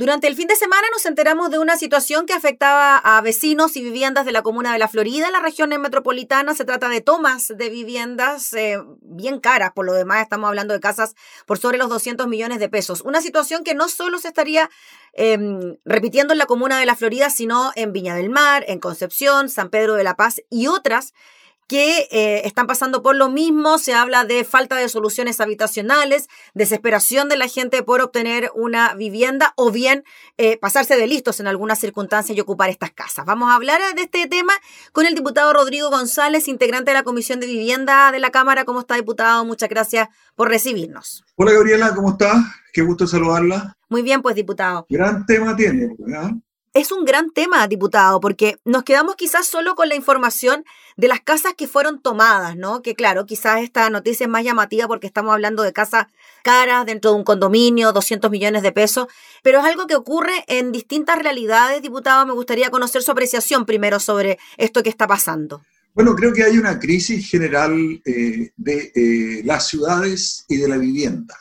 Durante el fin de semana nos enteramos de una situación que afectaba a vecinos y viviendas de la comuna de La Florida, en la región metropolitana. Se trata de tomas de viviendas eh, bien caras, por lo demás estamos hablando de casas por sobre los 200 millones de pesos. Una situación que no solo se estaría em, repitiendo en la comuna de La Florida, sino en Viña del Mar, en Concepción, San Pedro de la Paz y otras que eh, están pasando por lo mismo. Se habla de falta de soluciones habitacionales, desesperación de la gente por obtener una vivienda o bien eh, pasarse de listos en algunas circunstancias y ocupar estas casas. Vamos a hablar de este tema con el diputado Rodrigo González, integrante de la Comisión de Vivienda de la Cámara. ¿Cómo está, diputado? Muchas gracias por recibirnos. Hola, Gabriela, ¿cómo está? Qué gusto saludarla. Muy bien, pues, diputado. Gran tema tiene, ¿verdad? Es un gran tema, diputado, porque nos quedamos quizás solo con la información de las casas que fueron tomadas, ¿no? Que claro, quizás esta noticia es más llamativa porque estamos hablando de casas caras dentro de un condominio, 200 millones de pesos, pero es algo que ocurre en distintas realidades, diputado. Me gustaría conocer su apreciación primero sobre esto que está pasando. Bueno, creo que hay una crisis general eh, de eh, las ciudades y de la vivienda,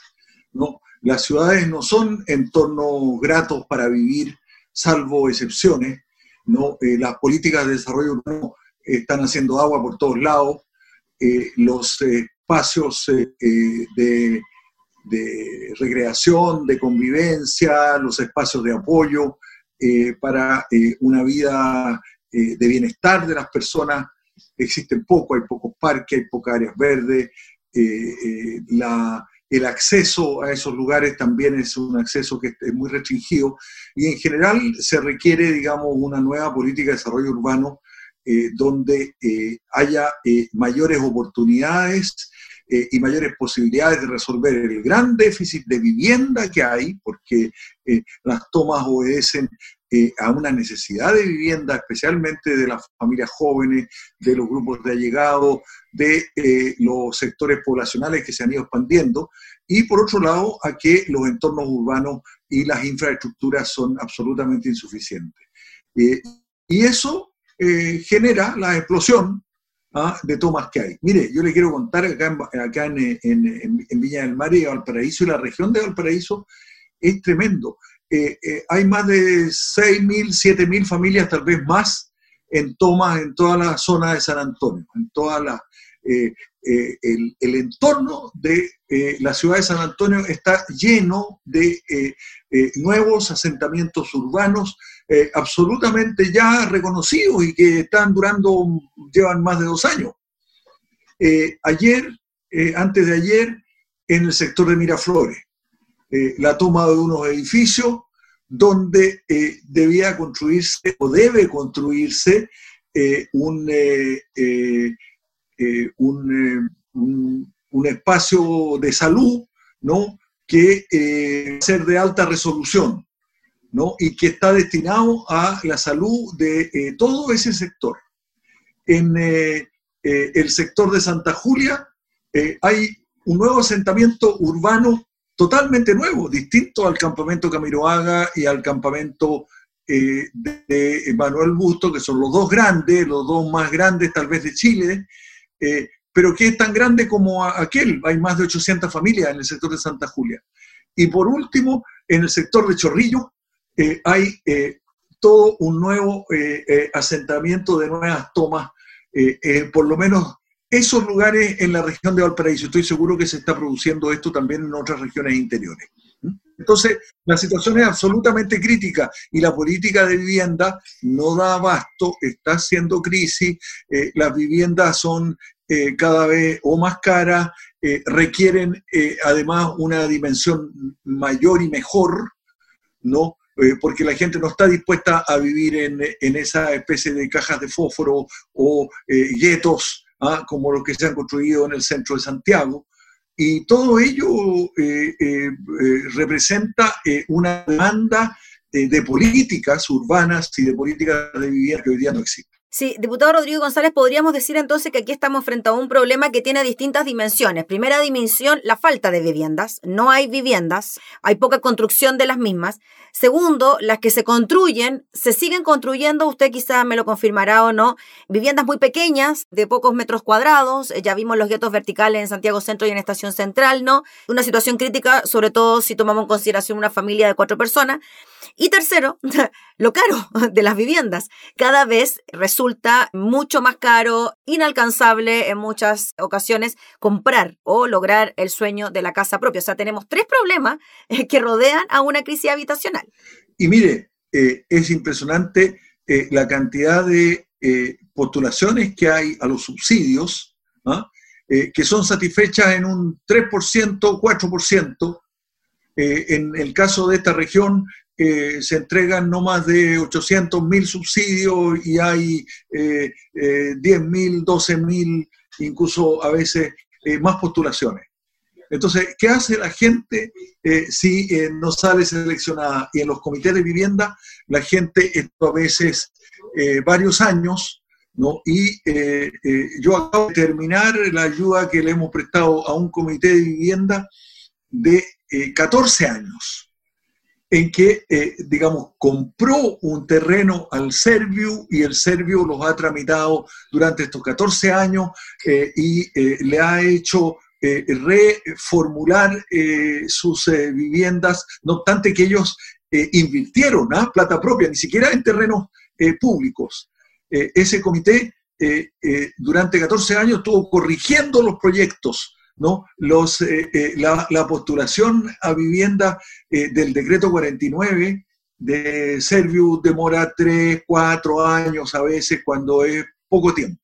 ¿no? Las ciudades no son entornos gratos para vivir salvo excepciones. ¿no? Eh, las políticas de desarrollo urbano están haciendo agua por todos lados. Eh, los espacios eh, de, recreación, de convivencia, los espacios de apoyo para una vida de bienestar de las personas existen poco, hay pocos parques, hay pocas áreas verdes, la, el acceso a esos lugares también es un acceso que es muy restringido y en general se requiere, digamos, una nueva política de desarrollo urbano eh, donde eh, haya eh, mayores oportunidades y mayores posibilidades de resolver el gran déficit de vivienda que hay, porque las tomas obedecen a una necesidad de vivienda, especialmente de las familias jóvenes, de los grupos de allegados, de los sectores poblacionales que se han ido expandiendo, y por otro lado, a que los entornos urbanos y las infraestructuras son absolutamente insuficientes. Eh, y eso eh, genera la explosión ¿ah? de tomas que hay. Mire, yo le quiero contar acá, en, acá en, Viña del Mar y Valparaíso, y la región de Valparaíso es tremendo. Eh, hay más de 6.000, 7.000 familias, tal vez más, en tomas en toda la zona de San Antonio, en toda la, eh, eh, el, entorno de eh, la ciudad de San Antonio está lleno de nuevos asentamientos urbanos absolutamente ya reconocidos y que están durando, llevan más de dos años. ayer, antes de ayer, en el sector de Miraflores, la toma de unos edificios donde debía construirse o debe construirse un eh, eh, un, un, espacio de salud, ¿no? Que eh, ser de alta resolución, ¿no? Y que está destinado a la salud de todo ese sector. En el sector de Santa Julia hay un nuevo asentamiento urbano totalmente nuevo, distinto al campamento Camiroaga y al campamento de Manuel Busto, que son los dos grandes, los dos más grandes tal vez de Chile, eh, pero que es tan grande como aquel. Hay más de 800 familias en el sector de Santa Julia. Y por último, en el sector de Chorrillo eh, hay eh, todo un nuevo asentamiento de nuevas tomas, por lo menos esos lugares en la región de Valparaíso. Estoy seguro que se está produciendo esto también en otras regiones interiores. Entonces, la situación es absolutamente crítica y la política de vivienda no da abasto, está haciendo crisis, eh, las viviendas son eh, cada vez o más caras, eh, requieren además una dimensión mayor y mejor, ¿no? porque la gente no está dispuesta a vivir en, esa especie de cajas de fósforo o guetos, ¿ah? como los que se han construido en el centro de Santiago. Y todo ello eh, eh, eh, representa una demanda de políticas urbanas y de políticas de vivienda que hoy día no existen. Sí, diputado Rodrigo González, podríamos decir entonces que aquí estamos frente a un problema que tiene distintas dimensiones. Primera dimensión, la falta de viviendas. No hay viviendas, hay poca construcción de las mismas. Segundo, las que se construyen, se siguen construyendo, usted quizá me lo confirmará o no, viviendas muy pequeñas, de pocos metros cuadrados. Ya vimos los guetos verticales en Santiago Centro y en Estación Central, ¿no? Una situación crítica, sobre todo si tomamos en consideración una familia de cuatro personas. Y tercero, lo caro de las viviendas. Cada vez resulta mucho más caro, inalcanzable en muchas ocasiones comprar o lograr el sueño de la casa propia. O sea, tenemos tres problemas eh, que rodean a una crisis habitacional. Y mire, eh, es impresionante eh, la cantidad de postulaciones que hay a los subsidios, ¿ah? que son satisfechas en un 3%, 4%. en el caso de esta región, se entregan no más de 800 mil subsidios y hay eh, eh, 10 mil, 12 mil, incluso a veces eh, más postulaciones. Entonces, ¿qué hace la gente eh, si no sale seleccionada? Y en los comités de vivienda, la gente, esto a veces varios años, ¿no? Y yo acabo de terminar la ayuda que le hemos prestado a un comité de vivienda de 14 años en que, eh, digamos, compró un terreno al Servio y el Servio los ha tramitado durante estos 14 años eh, y eh, le ha hecho reformular sus viviendas, no obstante que ellos invirtieron ¿ah? plata propia, ni siquiera en terrenos públicos. ese comité durante 14 años estuvo corrigiendo los proyectos ¿no? Los, eh, eh, la, postulación a vivienda eh, del decreto 49 de Servius demora 3, 4 años a veces cuando es poco tiempo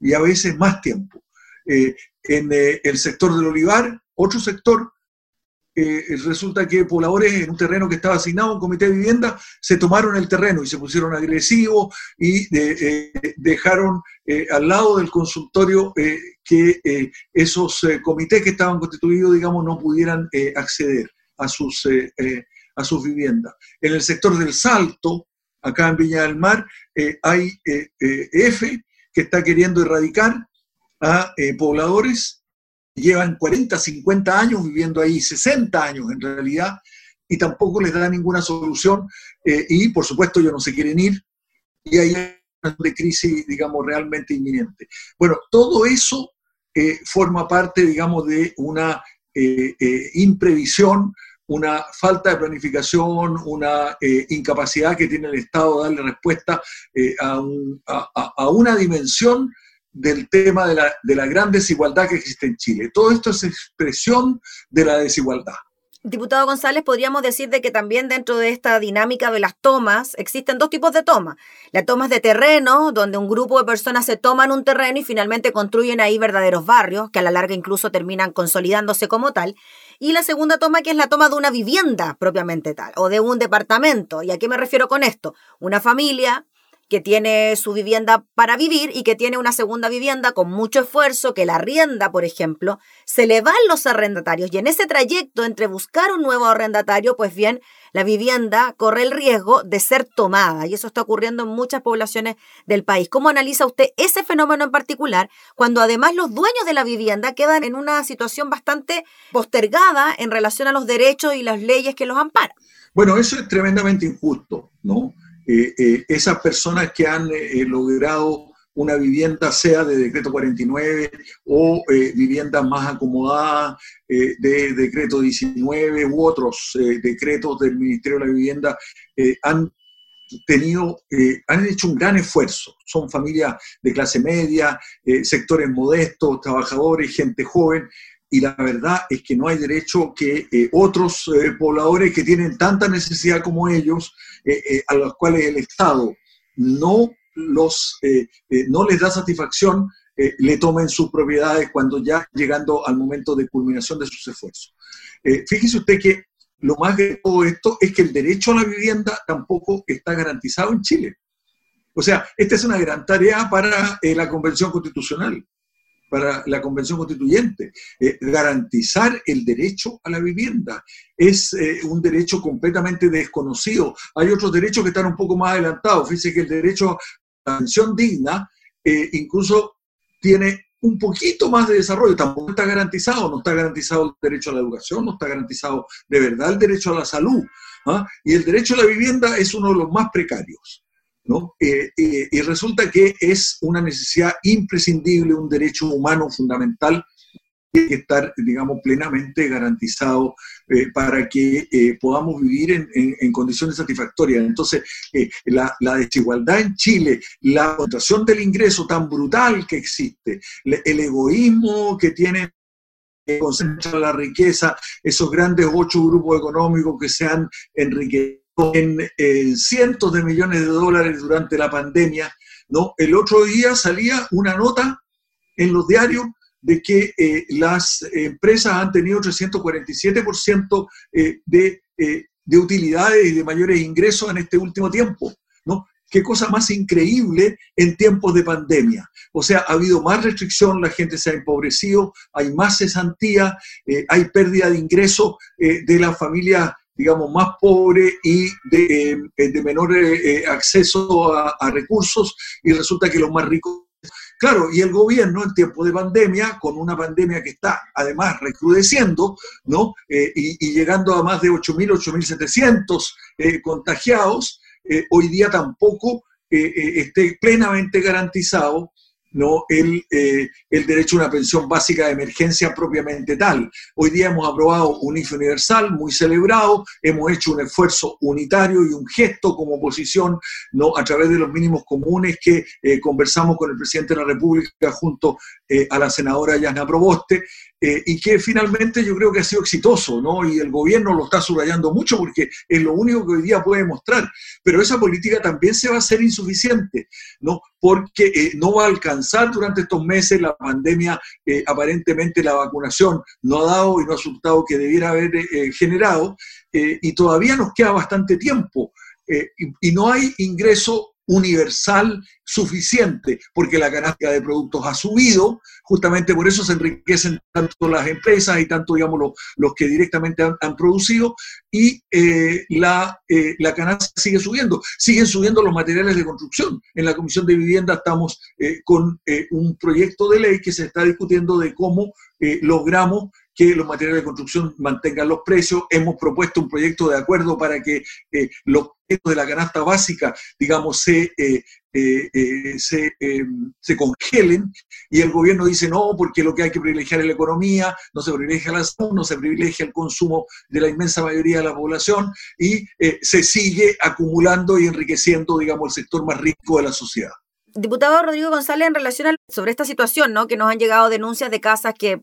y a veces más tiempo. en el sector del olivar, otro sector eh, resulta que pobladores en un terreno que estaba asignado a un comité de vivienda se tomaron el terreno y se pusieron agresivos y eh, dejaron eh, al lado del consultorio que esos comités que estaban constituidos, digamos, no pudieran acceder a sus, a sus viviendas. En el sector del Salto, acá en Viña del Mar, hay F que está queriendo erradicar a pobladores llevan 40, 50 años viviendo ahí, 60 años en realidad, y tampoco les da ninguna solución, eh, y por supuesto ellos no se quieren ir, y hay una crisis, digamos, realmente inminente. Bueno, todo eso eh, forma parte, digamos, de una eh, imprevisión, una falta de planificación, una incapacidad que tiene el Estado de darle respuesta a, a una dimensión del tema de la, de la gran desigualdad que existe en Chile. Todo esto es expresión de la desigualdad. Diputado González, podríamos decir de que también dentro de esta dinámica de las tomas existen dos tipos de tomas. La toma de terreno, donde un grupo de personas se toman un terreno y finalmente construyen ahí verdaderos barrios, que a la larga incluso terminan consolidándose como tal. Y la segunda toma, que es la toma de una vivienda propiamente tal, o de un departamento. ¿Y a qué me refiero con esto? Una familia que tiene su vivienda para vivir y que tiene una segunda vivienda con mucho esfuerzo, que la arrienda, por ejemplo, se le van los arrendatarios y en ese trayecto entre buscar un nuevo arrendatario, pues bien, la vivienda corre el riesgo de ser tomada y eso está ocurriendo en muchas poblaciones del país. ¿Cómo analiza usted ese fenómeno en particular cuando además los dueños de la vivienda quedan en una situación bastante postergada en relación a los derechos y las leyes que los amparan? Bueno, eso es tremendamente injusto, ¿no? Eh, eh, esas personas que han eh, logrado una vivienda, sea de decreto 49 o viviendas más acomodadas de decreto 19 u otros decretos del Ministerio de la Vivienda, han tenido, han hecho un gran esfuerzo. Son familias de clase media, sectores modestos, trabajadores, gente joven, y la verdad es que no hay derecho que eh, otros eh, pobladores que tienen tanta necesidad como ellos, eh, a los cuales el Estado no, los, no les da satisfacción, le tomen sus propiedades cuando ya llegando al momento de culminación de sus esfuerzos. fíjese usted que lo más de todo esto es que el derecho a la vivienda tampoco está garantizado en Chile. O sea, esta es una gran tarea para la Convención Constitucional para la Convención Constituyente. Eh, garantizar el derecho a la vivienda es eh, un derecho completamente desconocido. Hay otros derechos que están un poco más adelantados. Fíjese que el derecho a la pensión digna eh, incluso tiene un poquito más de desarrollo, tampoco está garantizado, no está garantizado el derecho a la educación, no está garantizado de verdad el derecho a la salud. ¿ah? Y el derecho a la vivienda es uno de los más precarios. ¿No? Eh, eh, y resulta que es una necesidad imprescindible, un derecho humano fundamental tiene que estar, digamos, plenamente garantizado eh, para que podamos vivir en, condiciones satisfactorias. Entonces, la, desigualdad en Chile, la concentración del ingreso tan brutal que existe, el egoísmo que tiene que concentra la riqueza, esos grandes ocho grupos económicos que se han enriquecido en cientos de millones de dólares durante la pandemia, ¿no? El otro día salía una nota en los diarios de que eh, las empresas han tenido 347% eh, de, eh, de utilidades y de mayores ingresos en este último tiempo, ¿no? Qué cosa más increíble en tiempos de pandemia. O sea, ha habido más restricción, la gente se ha empobrecido, hay más cesantía, hay pérdida de ingresos de las familias digamos, más pobres y de, de menor acceso a, recursos, y resulta que los más ricos Claro, y el gobierno en tiempo de pandemia, con una pandemia que está además recrudeciendo, ¿no? Eh, y, llegando a más de 8.000, 8.700 eh, contagiados, eh, hoy día tampoco esté plenamente garantizado ¿no? El, eh, el, derecho a una pensión básica de emergencia propiamente tal. Hoy día hemos aprobado un IFE universal muy celebrado, hemos hecho un esfuerzo unitario y un gesto como oposición ¿no? a través de los mínimos comunes que eh, conversamos con el presidente de la República junto eh, a la senadora Yasna Proboste, eh, y que finalmente yo creo que ha sido exitoso, ¿no? Y el gobierno lo está subrayando mucho porque es lo único que hoy día puede mostrar. Pero esa política también se va a hacer insuficiente, ¿no? Porque eh, no va a alcanzar durante estos meses la pandemia, eh, aparentemente la vacunación no ha dado y no ha resultado que debiera haber generado, y todavía nos queda bastante tiempo. y, y no hay ingreso universal suficiente, porque la canasta de productos ha subido, justamente por eso se enriquecen tanto las empresas y tanto, digamos, los, los que directamente han, producido, y eh, la, eh, la canasta sigue subiendo. Siguen subiendo los materiales de construcción. En la Comisión de Vivienda estamos eh, con un proyecto de ley que se está discutiendo de cómo logramos que los materiales de construcción mantengan los precios. Hemos propuesto un proyecto de acuerdo para que eh, los precios de la canasta básica, digamos, se, eh, eh, se, se, congelen y el gobierno dice no, porque lo que hay que privilegiar es la economía, no se privilegia la salud, no se privilegia el consumo de la inmensa mayoría de la población y se sigue acumulando y enriqueciendo, digamos, el sector más rico de la sociedad. Diputado Rodrigo González, en relación sobre esta situación, ¿no? Que nos han llegado denuncias de casas que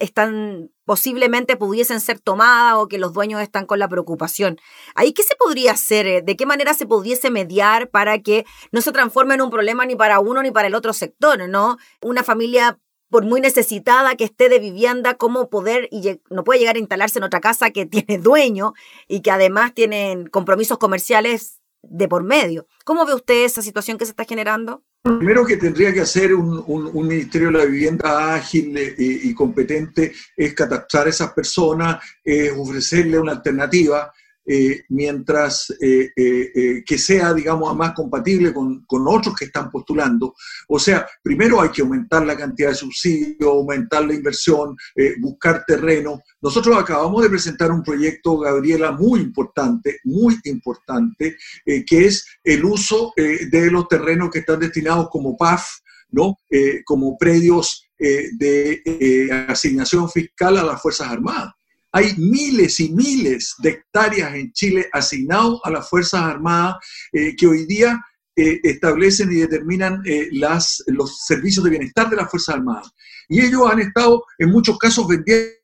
están posiblemente pudiesen ser tomadas o que los dueños están con la preocupación. ¿Ahí qué se podría hacer? Eh, ¿De qué manera se pudiese mediar para que no se transforme en un problema ni para uno ni para el otro sector, ¿no? Una familia por muy necesitada que esté de vivienda, cómo poder, y no puede llegar a instalarse en otra casa que tiene dueño y que además tienen compromisos comerciales de por medio. ¿Cómo ve usted esa situación que se está generando? Primero que tendría que hacer un, Ministerio de la Vivienda ágil eh, y, competente es catastrar a esas personas, es ofrecerle una alternativa eh, mientras eh, eh, que sea, digamos, más compatible con, con, otros que están postulando. O sea, primero hay que aumentar la cantidad de subsidios, aumentar la inversión, buscar terreno. Nosotros acabamos de presentar un proyecto, Gabriela, muy importante, muy importante, que es el uso de los terrenos que están destinados como PAF, ¿no? como predios de asignación fiscal a las Fuerzas Armadas. Hay miles y miles de hectáreas en Chile asignados a las Fuerzas Armadas eh, que hoy día eh, establecen y determinan eh, los servicios de bienestar de las Fuerzas Armadas. Y ellos han estado en muchos casos vendiendo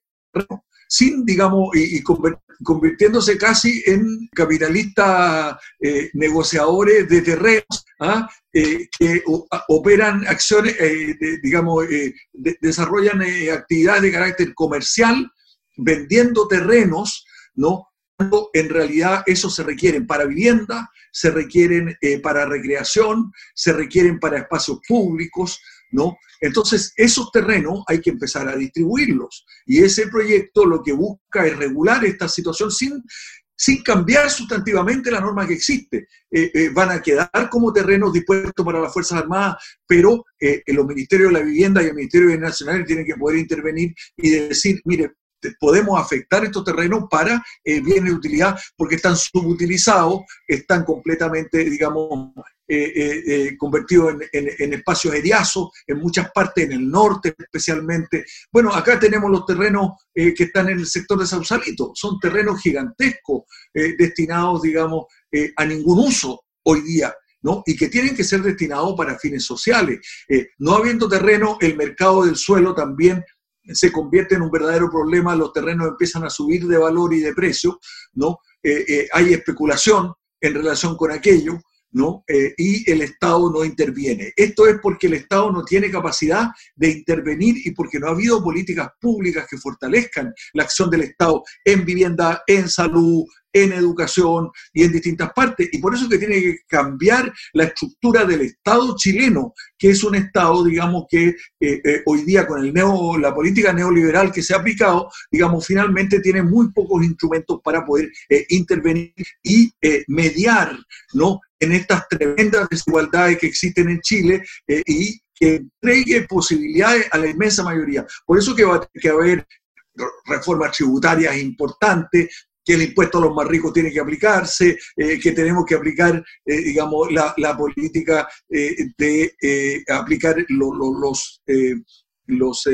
sin, digamos, y, convirtiéndose casi en capitalistas negociadores de terrenos ¿ah? que operan acciones, digamos, desarrollan actividades de carácter comercial vendiendo terrenos, ¿no? en realidad eso se requieren para vivienda, se requieren eh, para recreación, se requieren para espacios públicos, ¿no? Entonces, esos terrenos hay que empezar a distribuirlos. Y ese proyecto lo que busca es regular esta situación sin, sin cambiar sustantivamente la norma que existe. Eh, eh, van a quedar como terrenos dispuestos para las Fuerzas Armadas, pero los Ministerios de la Vivienda y el Ministerio de Nacional tienen que poder intervenir y decir, mire, podemos afectar estos terrenos para eh, bienes de utilidad porque están subutilizados, están completamente, digamos, convertido en, espacios eriazos, en muchas partes, en el norte especialmente. Bueno, acá tenemos los terrenos que están en el sector de Sausalito, son terrenos gigantescos destinados, digamos, a ningún uso hoy día. ¿no? y que tienen que ser destinados para fines sociales. no habiendo terreno, el mercado del suelo también se convierte en un verdadero problema, los terrenos empiezan a subir de valor y de precio, ¿no? Eh, eh, hay especulación en relación con aquello, ¿no? Eh, y el Estado no interviene. Esto es porque el Estado no tiene capacidad de intervenir y porque no ha habido políticas públicas que fortalezcan la acción del Estado en vivienda, en salud, en educación y en distintas partes. Y por eso que tiene que cambiar la estructura del Estado chileno, que es un Estado, digamos, que eh, eh, hoy día con el neo, la política neoliberal que se ha aplicado, digamos, finalmente tiene muy pocos instrumentos para poder intervenir y mediar, ¿no? En estas tremendas desigualdades que existen en Chile y que entregue posibilidades a la inmensa mayoría. Por eso que va a que haber reformas tributarias importantes, que el impuesto a los más ricos tiene que aplicarse, eh, que tenemos que aplicar, eh, digamos, la, política eh, de aplicar los, los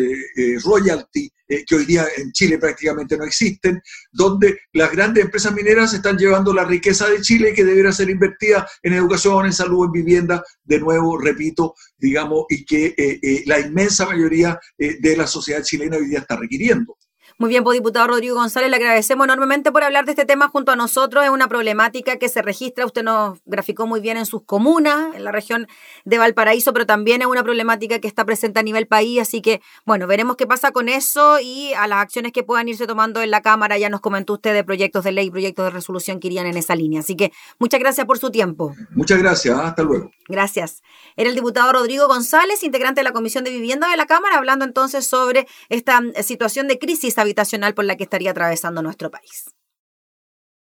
royalty que hoy día en Chile prácticamente no existen, donde las grandes empresas mineras están llevando la riqueza de Chile que debería ser invertida en educación, en salud, en vivienda, de nuevo, repito, digamos, y que la inmensa mayoría de la sociedad chilena hoy día está requiriendo. Muy bien, pues diputado Rodrigo González, le agradecemos enormemente por hablar de este tema junto a nosotros. Es una problemática que se registra, usted nos graficó muy bien en sus comunas, en la región de Valparaíso, pero también es una problemática que está presente a nivel país. Así que, bueno, veremos qué pasa con eso y a las acciones que puedan irse tomando en la Cámara. Ya nos comentó usted de proyectos de ley, proyectos de resolución que irían en esa línea. Así que muchas gracias por su tiempo. Muchas gracias, hasta luego. Gracias. Era el diputado Rodrigo González, integrante de la Comisión de Vivienda de la Cámara, hablando entonces sobre esta situación de crisis habitacional por la que estaría atravesando nuestro país.